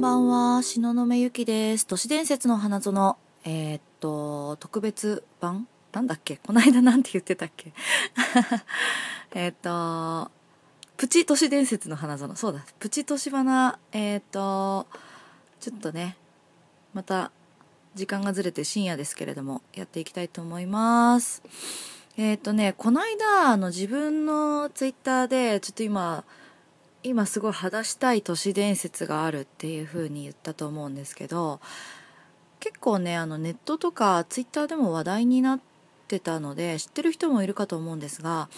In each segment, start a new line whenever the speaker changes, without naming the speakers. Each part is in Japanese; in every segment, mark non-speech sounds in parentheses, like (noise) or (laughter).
んばんは、東雲ゆきです。都市伝説の花園、えーっと、特別版？なんだっけ？この間なんて言ってたっけ？(laughs) えっと、プチ都市伝説の花園。そうだ、プチ都市花、えーっと、ちょっとね、また時間がずれて深夜ですけれども、やっていきたいと思います。えーっとね、この間、あの自分のツイッターで、ちょっと今、今すごい話したい都市伝説があるっていう風に言ったと思うんですけど結構ねあのネットとかツイッターでも話題になってたので知ってる人もいるかと思うんですが、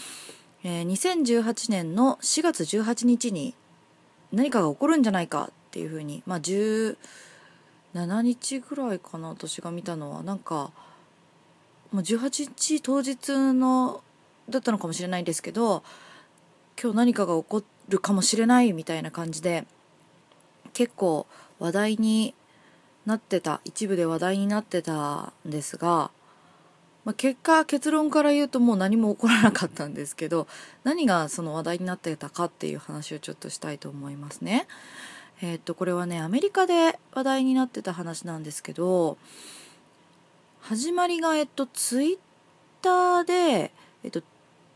えー2018年の4月18日に何かが起こるんじゃないかっていう風にまあ17日ぐらいかな私が見たのは。なんかもう18日当日のだったのかもしれないんですけど今日何かが起こってるかもしれないみたいな感じで結構話題になってた一部で話題になってたんですが、まあ、結果結論から言うともう何も起こらなかったんですけど何がその話題になってたかっていう話をちょっとしたいと思いますね。えーっとこれはねアメリカで話題になってた話なんですけど始まりがえっとツイッターで、えっと、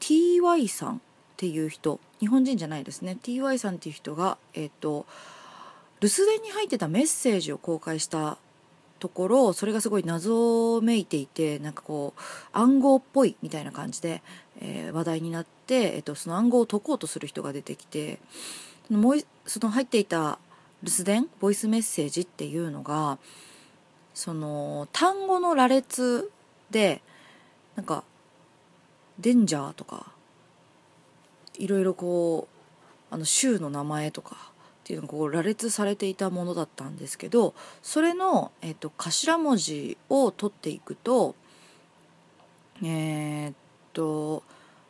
TY さんっていう人日本人じゃないですね。TY さんっていう人がえっ、と留守電に入ってたメッセージを公開したところそれがすごい謎めいていてなんかこう暗号っぽいみたいな感じで、えー話題になって、えっとその暗号を解こうとする人が出てきてもういその入っていた留守電ボイスメッセージっていうのがその単語の羅列でなんか「デンジャー」とかいろいろこうあの州の名前とかっていうのがこう羅列されていたものだったんですけどそれの、えっと頭文字を取っていくとえーっと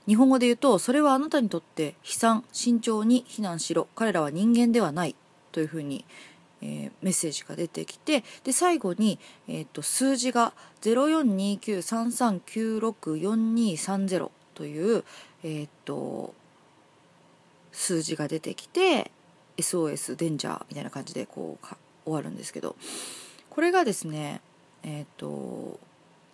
日本語で言うと「それはあなたにとって悲惨慎重に避難しろ彼らは人間ではない」というふうに、えーメッセージが出てきてで最後に、えーっと数字が042933964230という、えーっと数字が出てきて SOS デンジャーみたいな感じでこう終わるんですけどこれがですねえっ、と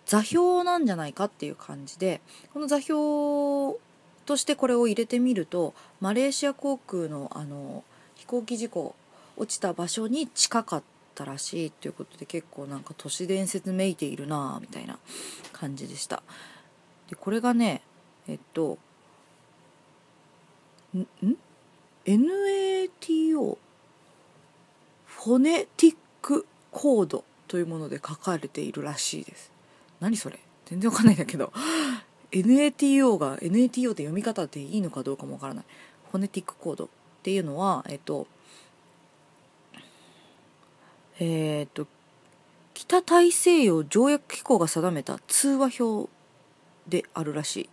座標なんじゃないかっていう感じでこの座標としてこれを入れてみるとマレーシア航空のあの飛行機事故落ちた場所に近かったらしいということで結構なんか都市伝説めいているなみたいな感じでした。でこれがねえっとん？NATO フォネティックコードというもので書かれているらしいです。何それ？全然わかんないんだけど。NATO が NATO って読み方でいいのかどうかもわからない。フォネティックコードっていうのはえっとえっと北大西洋条約機構が定めた通話表であるらしい。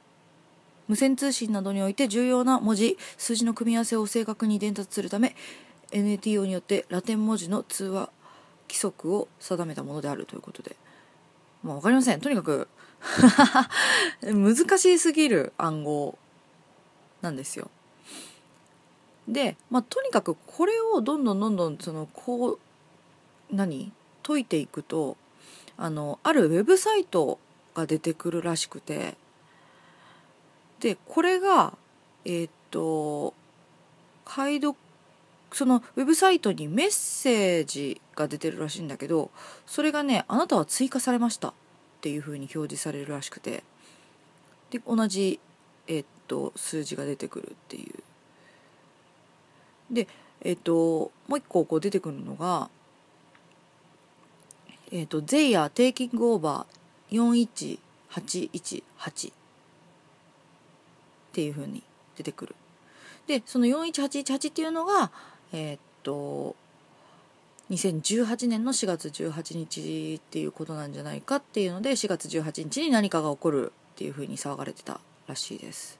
無線通信などにおいて重要な文字数字の組み合わせを正確に伝達するため NATO によってラテン文字の通話規則を定めたものであるということで。まあ分かりません。とにかく (laughs) 難しすぎる暗号なんですよ。で、まあ、とにかくこれをどんどんどんどんそのこう何？解いていくとあのあるウェブサイトが出てくるらしくて。でこれがえーっと解読そのウェブサイトにメッセージが出てるらしいんだけどそれがねあなたは追加されましたっていう風に表示されるらしくて。で同じえっと数字が出てくるっていう。でえっともう一個こう出てくるのがえーっと「They are taking over 41818」っていう風に出てくる。でその41818っていうのがえーっと2018年の4月18日っていうことなんじゃないかっていうので4月18日に何かが起こるっていう風に騒がれてたらしいです。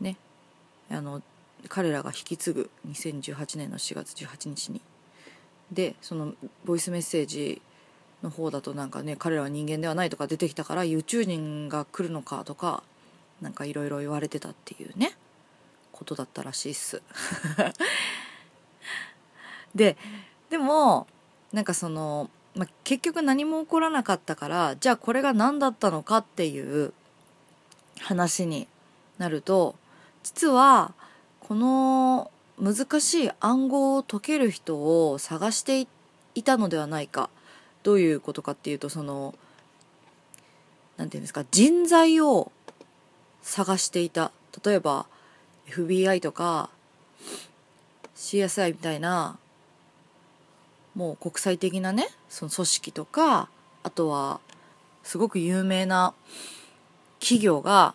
ねあの彼らが引き継ぐ2018年の4月18日に。でそのボイスメッセージの方だとなんかね彼らは人間ではないとか出てきたから宇宙人が来るのかとかなんかいろいろ言われてたっていうねことだったらしいっす。(laughs) ででもなんかその、ま、結局何も起こらなかったからじゃあこれが何だったのかっていう話になると実はこの難しい暗号を解ける人を探していたのではないか。どういうことかっていうとその何て言うんですか人材を探していた。例えば FBI とか CSI みたいなもう国際的なねその組織とかあとはすごく有名な企業が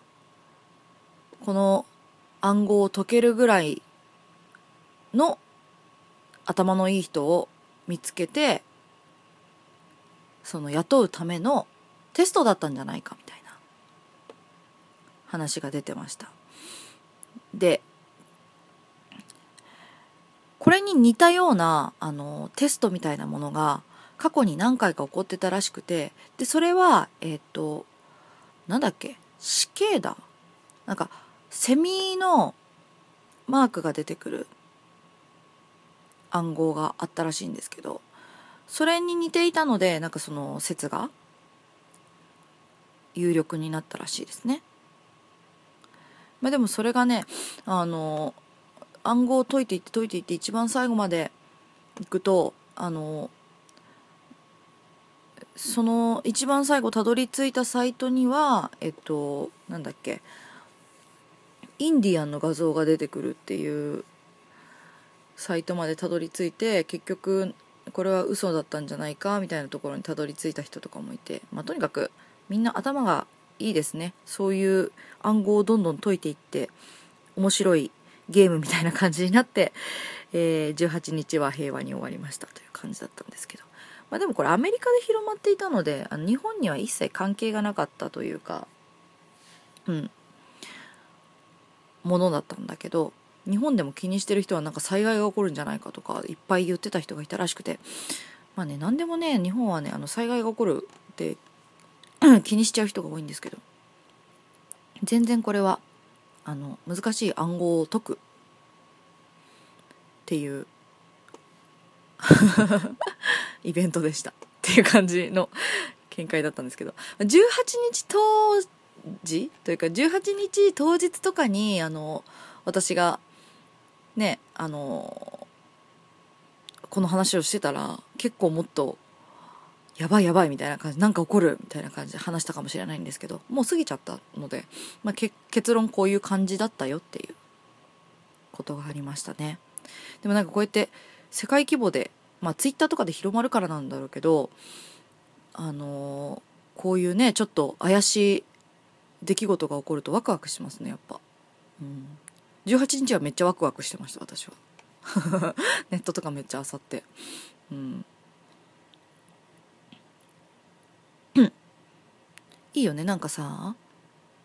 この暗号を解けるぐらいの頭のいい人を見つけてその雇うためのテストだったんじゃないかみたいな話が出てました。でこれに似たようなあのテストみたいなものが過去に何回か起こってたらしくてでそれはえっ、となんだっけ死刑だなんかセミのマークが出てくる暗号があったらしいんですけどそれに似ていたのでなんかその説が有力になったらしいですね。まあ、でもそれがねあの暗号を解いていって解いていって一番最後までいくとあのその一番最後たどり着いたサイトにはえっとなんだっけインディアンの画像が出てくるっていうサイトまでたどり着いて結局これは嘘だったんじゃないかみたいなところにたどり着いた人とかもいて、まあ、とにかくみんな頭がいいですね。そういう暗号をどんどん解いていって面白いゲームみたいな感じになって、えー、18日は平和に終わりましたという感じだったんですけど、まあ、でもこれアメリカで広まっていたのであの日本には一切関係がなかったというかうん。ものだったんだけど日本でも気にしてる人はなんか災害が起こるんじゃないかとかいっぱい言ってた人がいたらしくて。まあね何でもね日本はねあの災害が起こるって (clears throat) 気にしちゃう人が多いんですけど。全然これはあの難しい暗号を解くっていう (laughs) イベントでした。っていう感じの見解だったんですけど。18日当時？というか18日当日とかにあの私がねあのこの話をしてたら結構もっとやばいやばいみたいな感じなんか起こるみたいな感じで話したかもしれないんですけどもう過ぎちゃったので、まあ、結論こういう感じだったよっていうことがありましたね。でもなんかこうやって世界規模でまあツイッターとかで広まるからなんだろうけどあのー、こういうねちょっと怪しい出来事が起こるとワクワクしますねやっぱ、うん、18日はめっちゃワクワクしてました私は。(laughs) ネットとかめっちゃ漁って。うん。(coughs) いいよねなんかさ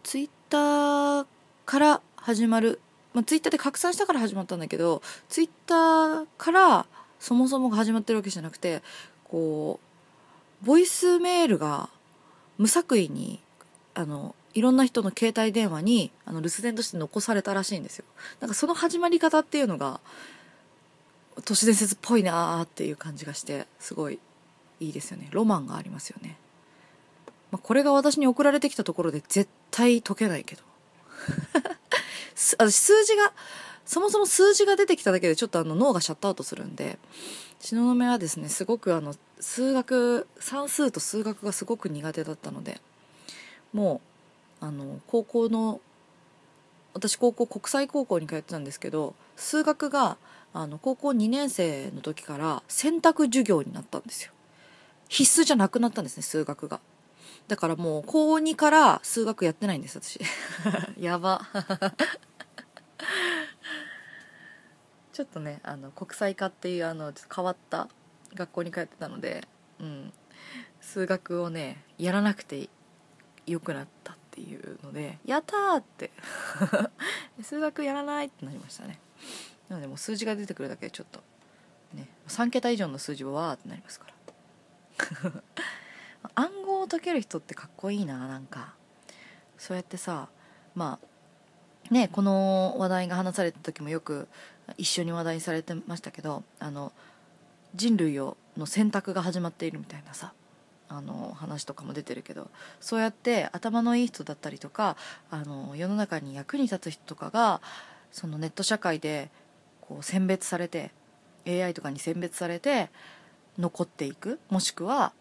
ツイッターから始まる、まあ、ツイッターで拡散したから始まったんだけどツイッターからそもそもが始まってるわけじゃなくてこうボイスメールが無作為にあのいろんな人の携帯電話にあの留守電として残されたらしいんですよ。なんかその始まり方っていうのが都市伝説っぽいなーっていう感じがしてすごいいいですよね。ロマンがありますよね。まあ、これが私に送られてきたところで絶対解けないけど。(laughs) 私数字がそもそも数字が出てきただけでちょっとあの脳がシャットアウトするんで篠目はですねすごくあの数学算数と数学がすごく苦手だったのでもうあの高校の私高校国際高校に通ってたんですけど数学があの高校2年生の時から選択授業になったんですよ。必須じゃなくなったんですね数学が。だからもう高2から数学やってないんです私。(laughs) やば。(laughs) ちょっとねあの国際科っていうあの変わった学校に通ってたので、うん、数学をねやらなくてよくなった。っていうので「やった!」って。(laughs) 数学やらないってなりましたね。なのでもう数字が出てくるだけでちょっとね3桁以上の数字はわーってなりますから。(laughs) 暗号を解ける人ってかっこいいななんか。そうやってさまあねこの話題が話された時もよく一緒に話題にされてましたけどあの人類をの選択が始まっているみたいなさ。あの話とかも出てるけどそうやって頭のいい人だったりとかあの世の中に役に立つ人とかがそのネット社会でこう選別されて AI とかに選別されて残っていくもしくは、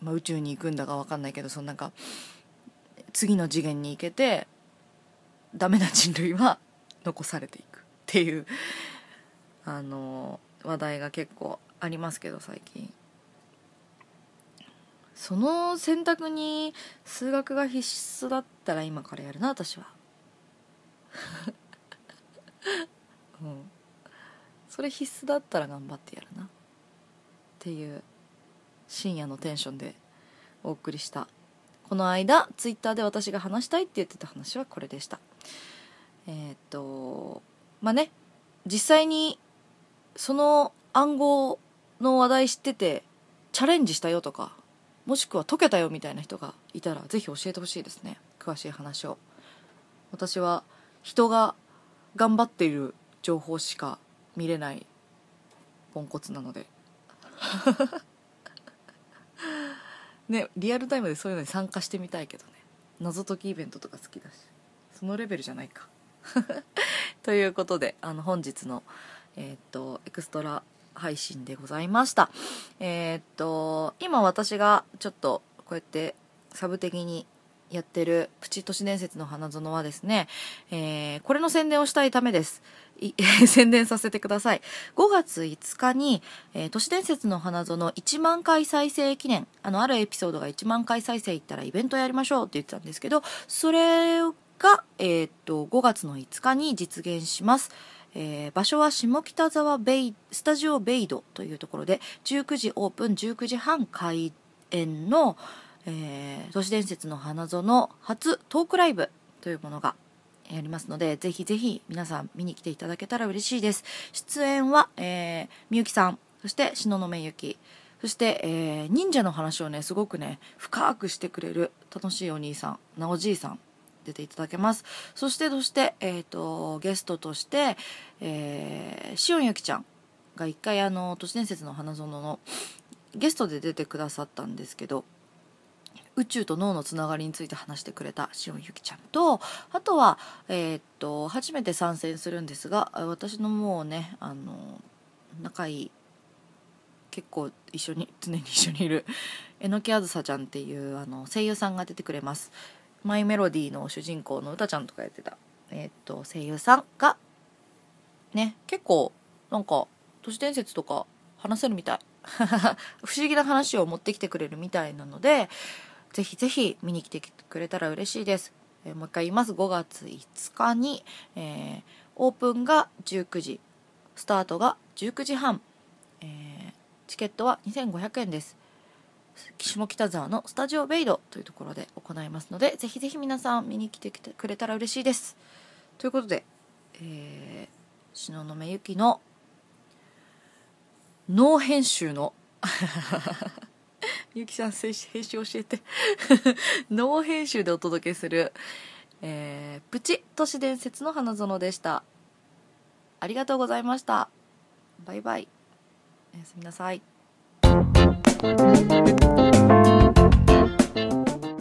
まあ、宇宙に行くんだか分かんないけどそのなんか次の次元に行けてダメな人類は残されていく。っていうあの話題が結構ありますけど最近。その選択に数学が必須だったら今からやるな私は。(laughs) うん。それ必須だったら頑張ってやるな。っていう深夜のテンションでお送りした。この間ツイッターで私が話したいって言ってた話はこれでした。えー、っとまあね実際にその暗号の話題知っててチャレンジしたよとかもしくは解けたよみたいな人がいたら是非教えてほしいですね。詳しい話を。私は人が頑張っている情報しか見れないポンコツなので。(laughs) ねリアルタイムでそういうのに参加してみたいけどね。謎解きイベントとか好きだし。そのレベルじゃないか。(laughs) ということであの本日のえー、っとエクストラ配信でございましたえー、っと今私がちょっとこうやってサブ的にやってるプチ都市伝説の花園はですね、えー、これの宣伝をしたいためです。(laughs) 宣伝させてください。5月5日に、えー、都市伝説の花園1万回再生記念、あの、あるエピソードが1万回再生いったらイベントやりましょうって言ってたんですけど、それが、えー、っと、5月の5日に実現します。えー、場所は下北沢ベイ、スタジオベイドというところで、19時オープン、19時半開演の、えー、都市伝説の花園初トークライブというものがやりますので、ぜひぜひ皆さん見に来ていただけたら嬉しいです。出演は、えー、みゆきさん、そして東雲ゆき、そして、えー、忍者の話をね、すごくね、深くしてくれる楽しいお兄さん、なおじいさん、出ていただけます。そして、そして、えっ、ー、と、ゲストとして、えー、しおんゆきちゃんが一回あの、都市伝説の花園のゲストで出てくださったんですけど、宇宙と脳のつながりについて話してくれたしおんゆきちゃんとあとは、えー、っと初めて参戦するんですが私のもうねあの仲いい結構一緒に常に一緒にいる榎木あずさちゃんっていうあの声優さんが出てくれますマイメロディーの主人公のうたちゃんとかやってた、えー、っと声優さんがね結構なんか都市伝説とか話せるみたい (laughs) 不思議な話を持ってきてくれるみたいなのでぜひぜひ見に来てくれたら嬉しいです。えー、もう一回言います。5月5日に、えー、オープンが19時、スタートが19時半、えー、チケットは2500円です。下北沢のスタジオベイドというところで行いますので、ぜひぜひ皆さん見に来てくれたら嬉しいです。ということで、えー、東雲ゆきのノー編集の (laughs) ゆきさん編集教えて。(laughs) ノー編集でお届けする、えー、プチ都市伝説の花園でした。ありがとうございました。バイバイ。おやすみなさい。Thank you.